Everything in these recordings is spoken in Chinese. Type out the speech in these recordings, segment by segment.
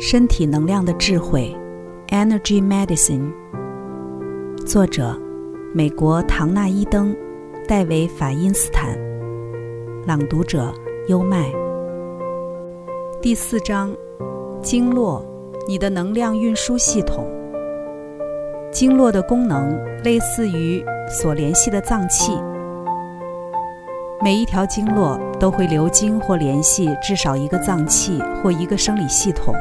身体能量的智慧，Energy Medicine。作者：美国唐纳伊登、戴维法因斯坦。朗读者：优麦。第四章：经络，你的能量运输系统。经络的功能类似于所联系的脏器，每一条经络都会流经或联系至少一个脏器或一个生理系统。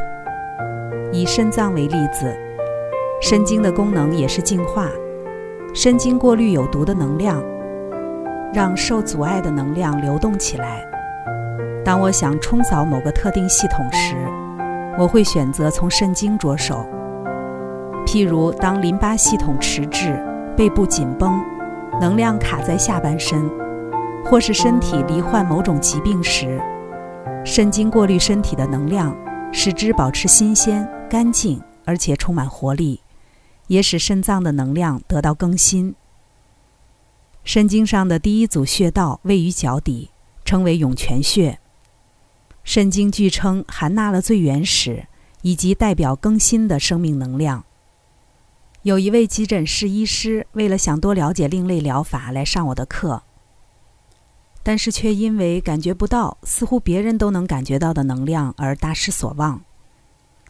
以肾脏为例子，肾经的功能也是净化，肾经过滤有毒的能量，让受阻碍的能量流动起来。当我想冲扫某个特定系统时，我会选择从肾经着手。譬如，当淋巴系统迟滞、背部紧绷、能量卡在下半身，或是身体罹患某种疾病时，肾经过滤身体的能量，使之保持新鲜。干净而且充满活力，也使肾脏的能量得到更新。肾经上的第一组穴道位于脚底，称为涌泉穴。肾经据称含纳了最原始以及代表更新的生命能量。有一位急诊室医师为了想多了解另类疗法来上我的课，但是却因为感觉不到似乎别人都能感觉到的能量而大失所望。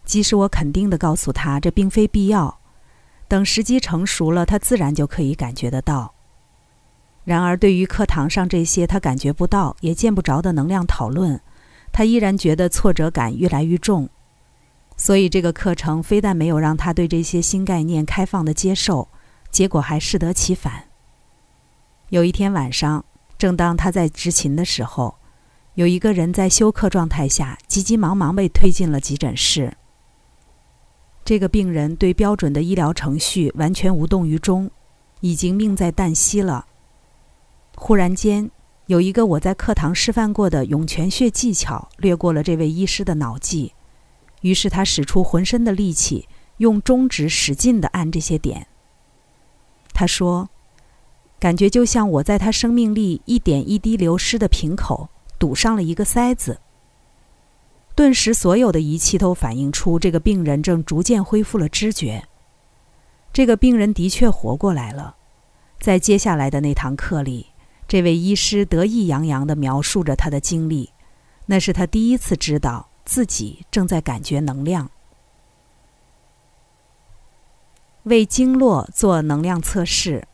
即使我肯定地告诉他这并非必要，等时机成熟了，他自然就可以感觉得到。然而，对于课堂上这些他感觉不到也见不着的能量讨论，他依然觉得挫折感越来越重。所以，这个课程非但没有让他对这些新概念开放的接受，结果还适得其反。有一天晚上，正当他在执勤的时候，有一个人在休克状态下，急急忙忙被推进了急诊室。这个病人对标准的医疗程序完全无动于衷，已经命在旦夕了。忽然间，有一个我在课堂示范过的涌泉穴技巧掠过了这位医师的脑际，于是他使出浑身的力气，用中指使劲地按这些点。他说：“感觉就像我在他生命力一点一滴流失的瓶口堵上了一个塞子。”顿时，所有的仪器都反映出这个病人正逐渐恢复了知觉。这个病人的确活过来了。在接下来的那堂课里，这位医师得意洋洋地描述着他的经历。那是他第一次知道自己正在感觉能量。为经络做能量测试，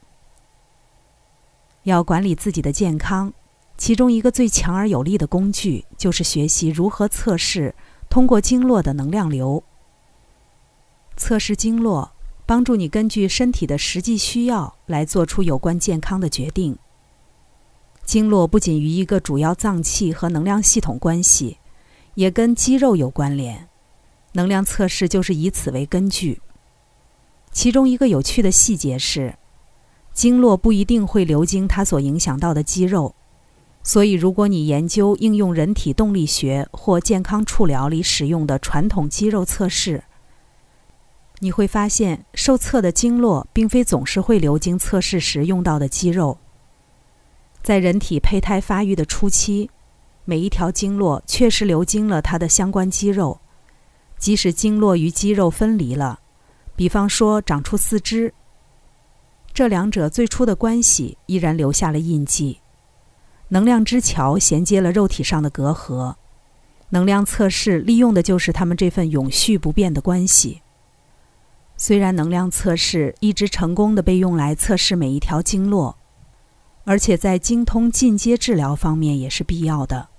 要管理自己的健康。其中一个最强而有力的工具，就是学习如何测试通过经络的能量流。测试经络，帮助你根据身体的实际需要来做出有关健康的决定。经络不仅与一个主要脏器和能量系统关系，也跟肌肉有关联。能量测试就是以此为根据。其中一个有趣的细节是，经络不一定会流经它所影响到的肌肉。所以，如果你研究应用人体动力学或健康处疗里使用的传统肌肉测试，你会发现受测的经络并非总是会流经测试时用到的肌肉。在人体胚胎发育的初期，每一条经络确实流经了它的相关肌肉，即使经络与肌肉分离了，比方说长出四肢，这两者最初的关系依然留下了印记。能量之桥衔接了肉体上的隔阂，能量测试利用的就是他们这份永续不变的关系。虽然能量测试一直成功的被用来测试每一条经络，而且在精通进阶治疗方面也是必要的，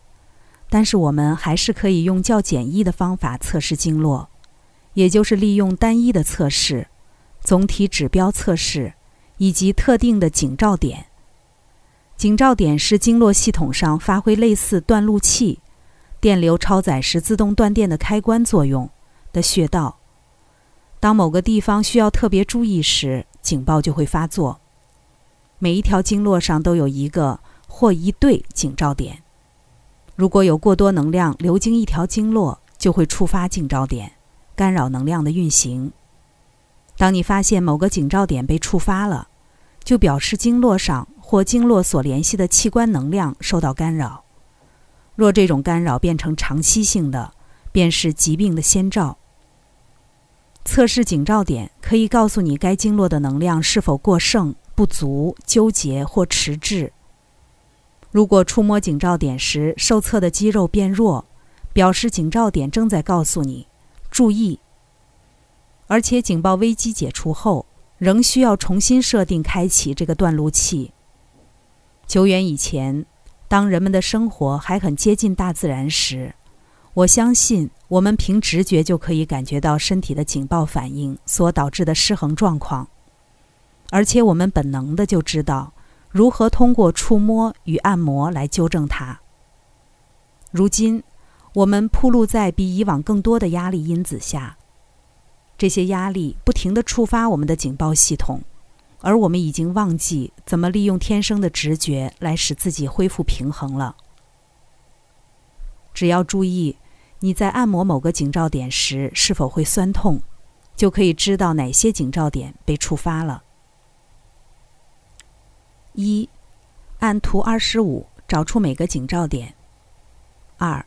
但是我们还是可以用较简易的方法测试经络，也就是利用单一的测试、总体指标测试以及特定的警照点。警兆点是经络系统上发挥类似断路器、电流超载时自动断电的开关作用的穴道。当某个地方需要特别注意时，警报就会发作。每一条经络上都有一个或一对警兆点。如果有过多能量流经一条经络，就会触发警兆点，干扰能量的运行。当你发现某个警兆点被触发了，就表示经络上。或经络所联系的器官能量受到干扰，若这种干扰变成长期性的，便是疾病的先兆。测试警照点可以告诉你该经络的能量是否过剩、不足、纠结或迟滞。如果触摸警兆点时受测的肌肉变弱，表示警照点正在告诉你注意。而且警报危机解除后，仍需要重新设定开启这个断路器。久远以前，当人们的生活还很接近大自然时，我相信我们凭直觉就可以感觉到身体的警报反应所导致的失衡状况，而且我们本能的就知道。如何通过触摸与按摩来纠正它？如今，我们铺露在比以往更多的压力因子下，这些压力不停地触发我们的警报系统，而我们已经忘记怎么利用天生的直觉来使自己恢复平衡了。只要注意你在按摩某个警照点时是否会酸痛，就可以知道哪些警照点被触发了。一，按图二十五找出每个警照点。二，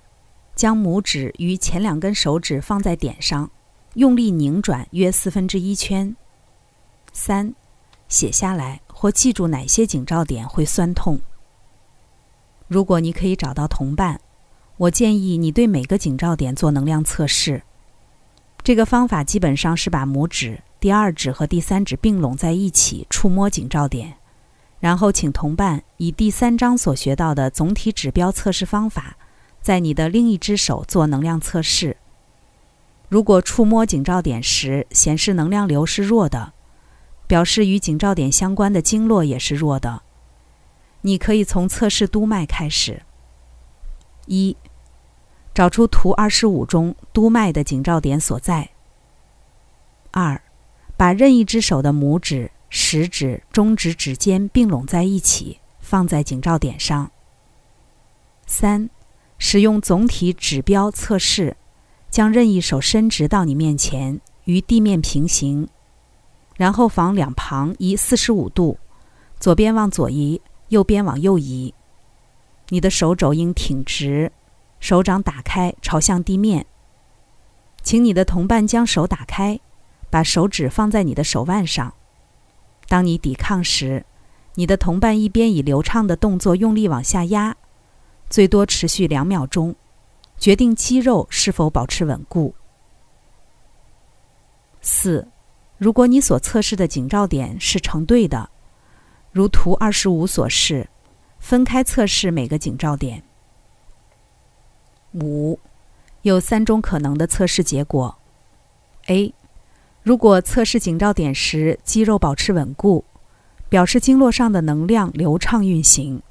将拇指与前两根手指放在点上，用力拧转约四分之一圈。三，写下来或记住哪些警照点会酸痛。如果你可以找到同伴，我建议你对每个警照点做能量测试。这个方法基本上是把拇指、第二指和第三指并拢在一起，触摸警照点。然后，请同伴以第三章所学到的总体指标测试方法，在你的另一只手做能量测试。如果触摸警照点时显示能量流是弱的，表示与警照点相关的经络也是弱的。你可以从测试督脉开始。一，找出图二十五中督脉的警照点所在。二，把任意一只手的拇指。食指、中指指尖并拢在一起，放在警照点上。三、使用总体指标测试，将任意手伸直到你面前，与地面平行，然后往两旁移四十五度，左边往左移，右边往右移。你的手肘应挺直，手掌打开朝向地面。请你的同伴将手打开，把手指放在你的手腕上。当你抵抗时，你的同伴一边以流畅的动作用力往下压，最多持续两秒钟，决定肌肉是否保持稳固。四，如果你所测试的警照点是成对的，如图二十五所示，分开测试每个警照点。五，有三种可能的测试结果：A。如果测试警照点时肌肉保持稳固，表示经络上的能量流畅运行。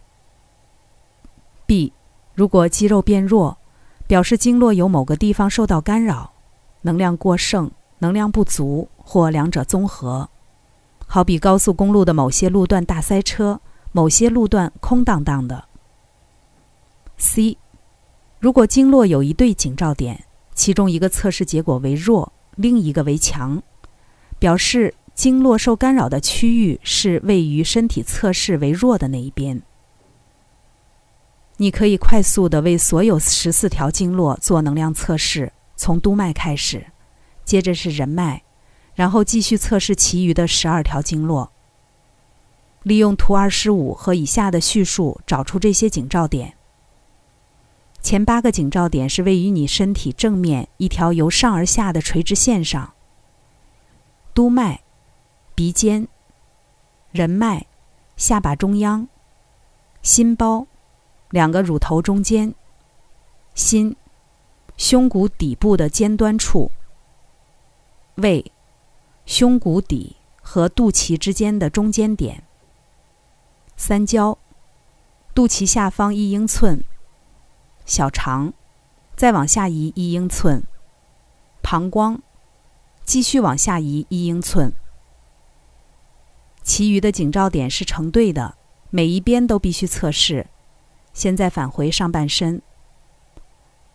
B，如果肌肉变弱，表示经络有某个地方受到干扰，能量过剩、能量不足或两者综合。好比高速公路的某些路段大塞车，某些路段空荡荡的。C，如果经络有一对警照点，其中一个测试结果为弱。另一个为强，表示经络受干扰的区域是位于身体测试为弱的那一边。你可以快速的为所有十四条经络做能量测试，从督脉开始，接着是人脉，然后继续测试其余的十二条经络。利用图二十五和以下的叙述找出这些警照点。前八个警照点是位于你身体正面一条由上而下的垂直线上。督脉、鼻尖、人脉、下巴中央、心包、两个乳头中间、心、胸骨底部的尖端处、胃、胸骨底和肚脐之间的中间点、三焦、肚脐下方一英寸。小肠，再往下移一英寸；膀胱，继续往下移一英寸。其余的警照点是成对的，每一边都必须测试。现在返回上半身。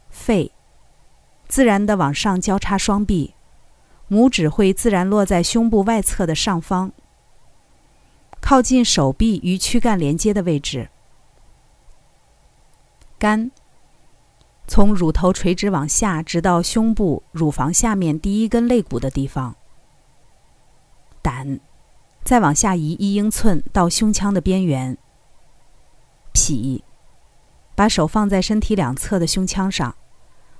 肺，自然的往上交叉双臂，拇指会自然落在胸部外侧的上方，靠近手臂与躯干连接的位置。肝。从乳头垂直往下，直到胸部乳房下面第一根肋骨的地方。胆，再往下移一英寸到胸腔的边缘。脾，把手放在身体两侧的胸腔上，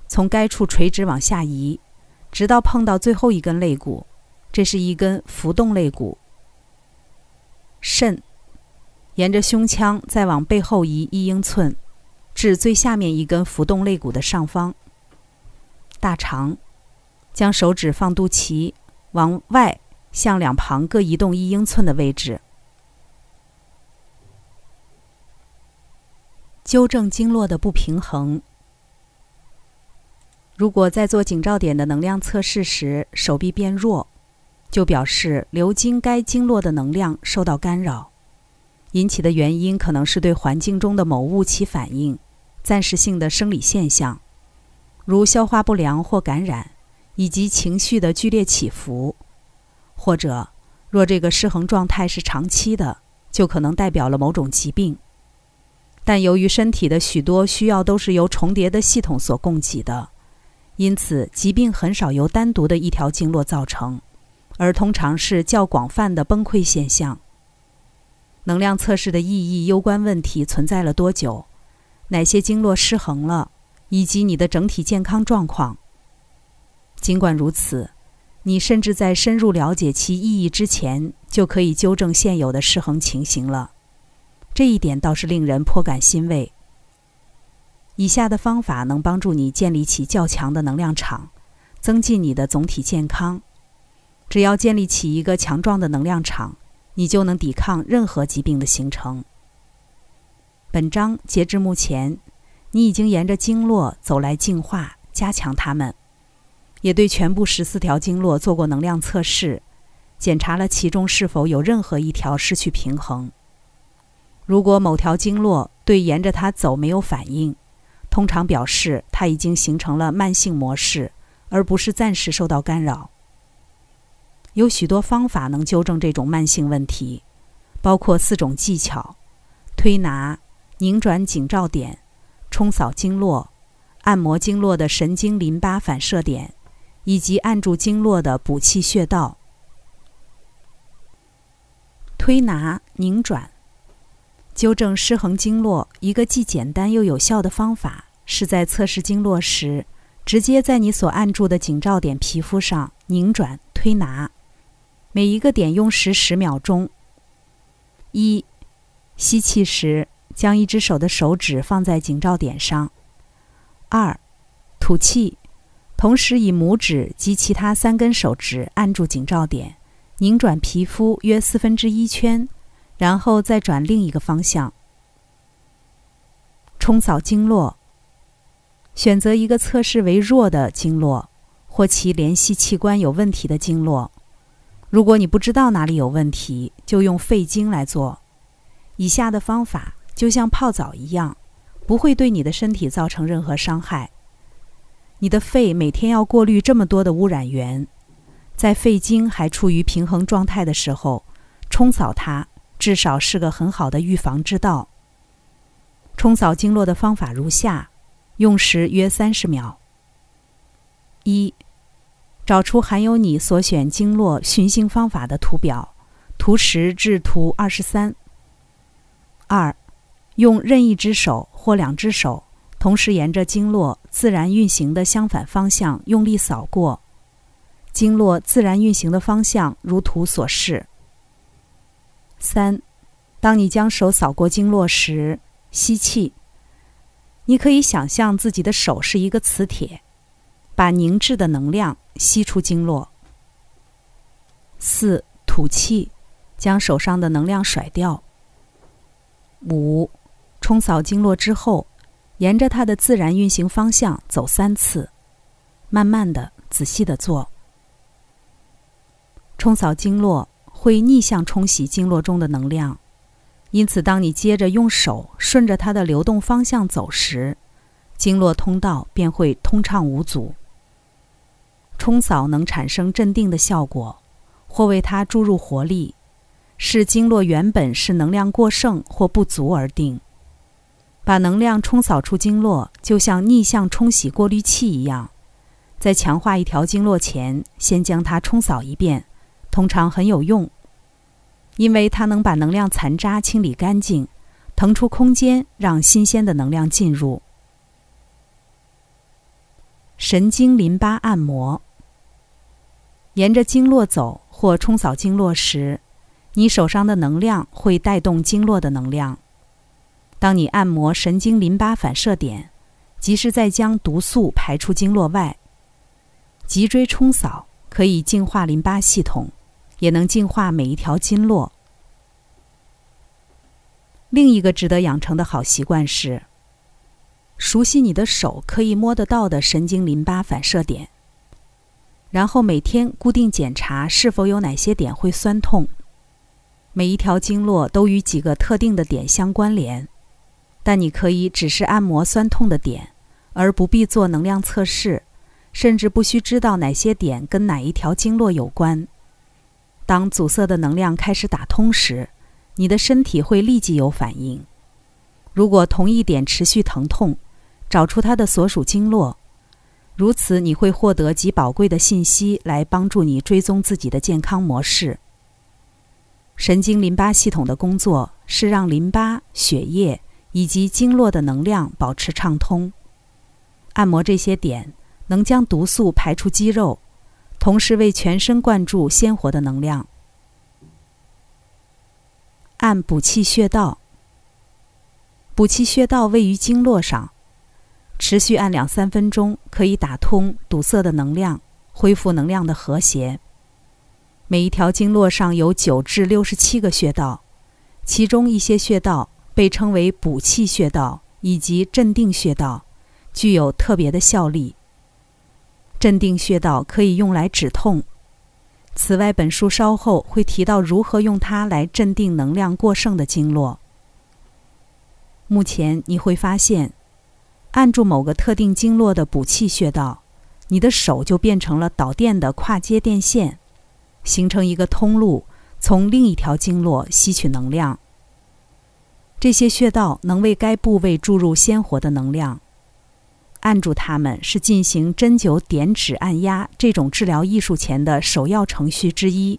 从该处垂直往下移，直到碰到最后一根肋骨，这是一根浮动肋骨。肾，沿着胸腔再往背后移一英寸。至最下面一根浮动肋骨的上方。大肠，将手指放肚脐往外向两旁各移动一英寸的位置。纠正经络的不平衡。如果在做颈照点的能量测试时手臂变弱，就表示流经该经络的能量受到干扰。引起的原因可能是对环境中的某物起反应，暂时性的生理现象，如消化不良或感染，以及情绪的剧烈起伏。或者，若这个失衡状态是长期的，就可能代表了某种疾病。但由于身体的许多需要都是由重叠的系统所供给的，因此疾病很少由单独的一条经络造成，而通常是较广泛的崩溃现象。能量测试的意义攸关问题存在了多久，哪些经络失衡了，以及你的整体健康状况。尽管如此，你甚至在深入了解其意义之前，就可以纠正现有的失衡情形了。这一点倒是令人颇感欣慰。以下的方法能帮助你建立起较强的能量场，增进你的总体健康。只要建立起一个强壮的能量场。你就能抵抗任何疾病的形成。本章截至目前，你已经沿着经络走来净化、加强它们，也对全部十四条经络做过能量测试，检查了其中是否有任何一条失去平衡。如果某条经络对沿着它走没有反应，通常表示它已经形成了慢性模式，而不是暂时受到干扰。有许多方法能纠正这种慢性问题，包括四种技巧：推拿、拧转颈照点、冲扫经络、按摩经络的神经淋巴反射点，以及按住经络的补气穴道。推拿、拧转，纠正失衡经络，一个既简单又有效的方法，是在测试经络时，直接在你所按住的颈照点皮肤上拧转、推拿。每一个点用时十秒钟。一，吸气时将一只手的手指放在颈照点上。二，吐气，同时以拇指及其他三根手指按住颈照点，拧转皮肤约四分之一圈，然后再转另一个方向。冲扫经络，选择一个测试为弱的经络，或其联系器官有问题的经络。如果你不知道哪里有问题，就用肺经来做。以下的方法就像泡澡一样，不会对你的身体造成任何伤害。你的肺每天要过滤这么多的污染源，在肺经还处于平衡状态的时候，冲扫它至少是个很好的预防之道。冲扫经络的方法如下，用时约三十秒。一。找出含有你所选经络循行方法的图表，图十至图二十三。二，用任意一只手或两只手同时沿着经络自然运行的相反方向用力扫过，经络自然运行的方向如图所示。三，当你将手扫过经络时，吸气。你可以想象自己的手是一个磁铁。把凝滞的能量吸出经络。四吐气，将手上的能量甩掉。五冲扫经络之后，沿着它的自然运行方向走三次，慢慢的、仔细的做。冲扫经络会逆向冲洗经络中的能量，因此当你接着用手顺着它的流动方向走时，经络通道便会通畅无阻。冲扫能产生镇定的效果，或为它注入活力，视经络原本是能量过剩或不足而定。把能量冲扫出经络，就像逆向冲洗过滤器一样，在强化一条经络前，先将它冲扫一遍，通常很有用，因为它能把能量残渣清理干净，腾出空间让新鲜的能量进入。神经淋巴按摩，沿着经络走或冲扫经络时，你手上的能量会带动经络的能量。当你按摩神经淋巴反射点，即是在将毒素排出经络外。脊椎冲扫可以净化淋巴系统，也能净化每一条经络。另一个值得养成的好习惯是，熟悉你的手可以摸得到的神经淋巴反射点，然后每天固定检查是否有哪些点会酸痛。每一条经络都与几个特定的点相关联。但你可以只是按摩酸痛的点，而不必做能量测试，甚至不需知道哪些点跟哪一条经络有关。当阻塞的能量开始打通时，你的身体会立即有反应。如果同一点持续疼痛，找出它的所属经络，如此你会获得极宝贵的信息来帮助你追踪自己的健康模式。神经淋巴系统的工作是让淋巴、血液。以及经络的能量保持畅通，按摩这些点能将毒素排出肌肉，同时为全身灌注鲜活的能量。按补气穴道，补气穴道位于经络上，持续按两三分钟可以打通堵塞的能量，恢复能量的和谐。每一条经络上有九至六十七个穴道，其中一些穴道。被称为补气穴道以及镇定穴道，具有特别的效力。镇定穴道可以用来止痛。此外，本书稍后会提到如何用它来镇定能量过剩的经络。目前你会发现，按住某个特定经络的补气穴道，你的手就变成了导电的跨接电线，形成一个通路，从另一条经络吸取能量。这些穴道能为该部位注入鲜活的能量，按住它们是进行针灸点指按压这种治疗艺术前的首要程序之一。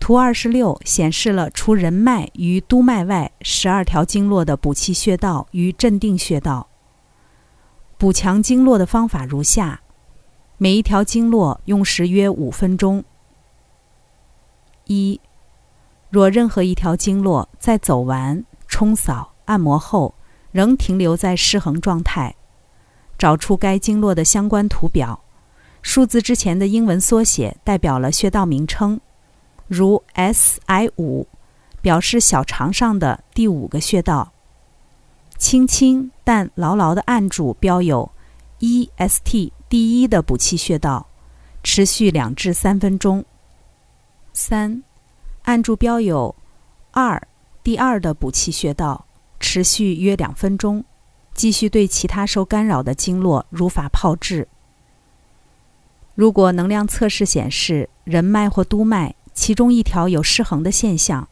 图二十六显示了除人脉与督脉外十二条经络的补气穴道与镇定穴道。补强经络的方法如下：每一条经络用时约五分钟。一。若任何一条经络在走完冲扫按摩后仍停留在失衡状态，找出该经络的相关图表，数字之前的英文缩写代表了穴道名称，如 S I 五表示小肠上的第五个穴道。轻轻但牢牢的按住标有 E S T 第一的补气穴道，持续两至三分钟。三。按住标有“二”第二的补气穴道，持续约两分钟，继续对其他受干扰的经络如法炮制。如果能量测试显示人脉或督脉其中一条有失衡的现象，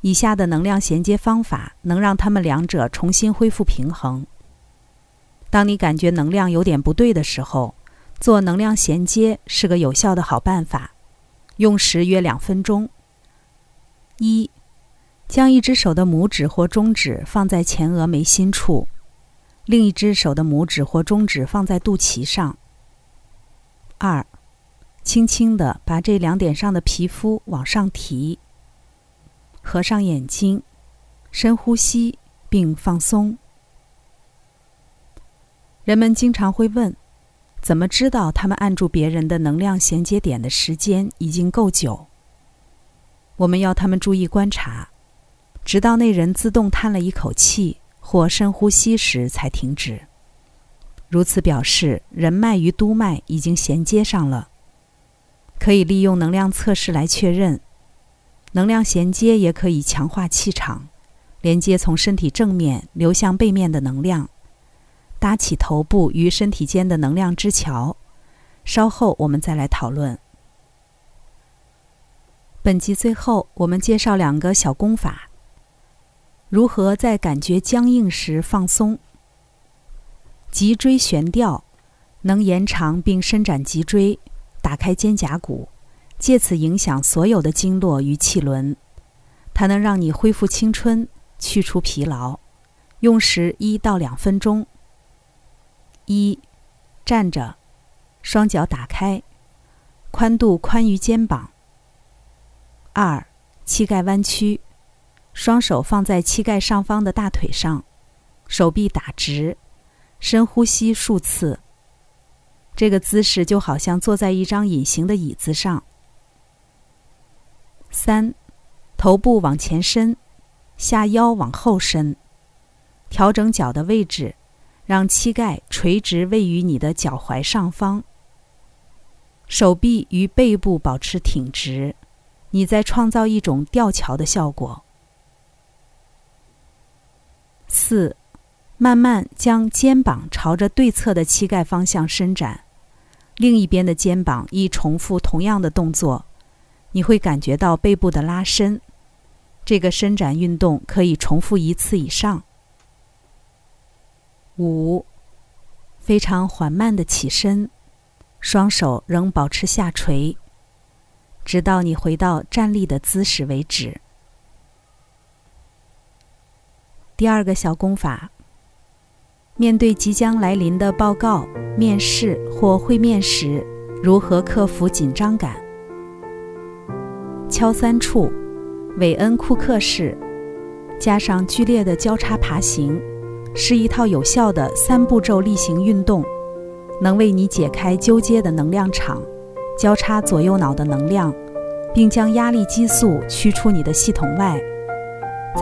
以下的能量衔接方法能让他们两者重新恢复平衡。当你感觉能量有点不对的时候，做能量衔接是个有效的好办法，用时约两分钟。一，将一只手的拇指或中指放在前额眉心处，另一只手的拇指或中指放在肚脐上。二，轻轻地把这两点上的皮肤往上提。合上眼睛，深呼吸并放松。人们经常会问：怎么知道他们按住别人的能量衔接点的时间已经够久？我们要他们注意观察，直到那人自动叹了一口气或深呼吸时才停止。如此表示人脉与督脉已经衔接上了。可以利用能量测试来确认。能量衔接也可以强化气场，连接从身体正面流向背面的能量，搭起头部与身体间的能量之桥。稍后我们再来讨论。本集最后，我们介绍两个小功法。如何在感觉僵硬时放松？脊椎悬吊能延长并伸展脊椎，打开肩胛骨，借此影响所有的经络与气轮。它能让你恢复青春，去除疲劳。用时一到两分钟。一，站着，双脚打开，宽度宽于肩膀。二，膝盖弯曲。双手放在膝盖上方的大腿上，手臂打直，深呼吸数次。这个姿势就好像坐在一张隐形的椅子上。三，头部往前伸，下腰往后伸，调整脚的位置，让膝盖垂直位于你的脚踝上方，手臂与背部保持挺直，你在创造一种吊桥的效果。四，慢慢将肩膀朝着对侧的膝盖方向伸展，另一边的肩膀亦重复同样的动作，你会感觉到背部的拉伸。这个伸展运动可以重复一次以上。五，非常缓慢的起身，双手仍保持下垂，直到你回到站立的姿势为止。第二个小功法：面对即将来临的报告、面试或会面时，如何克服紧张感？敲三处，韦恩·库克式，加上剧烈的交叉爬行，是一套有效的三步骤例行运动，能为你解开纠结的能量场，交叉左右脑的能量，并将压力激素驱出你的系统外。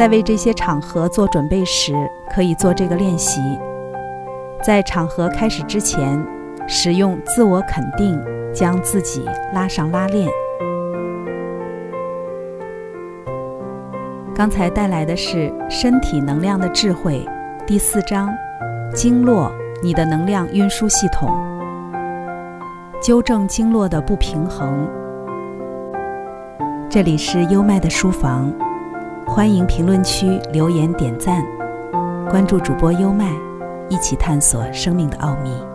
在为这些场合做准备时，可以做这个练习。在场合开始之前，使用自我肯定，将自己拉上拉链。刚才带来的是《身体能量的智慧》第四章：经络，你的能量运输系统，纠正经络的不平衡。这里是优麦的书房。欢迎评论区留言点赞，关注主播优麦，一起探索生命的奥秘。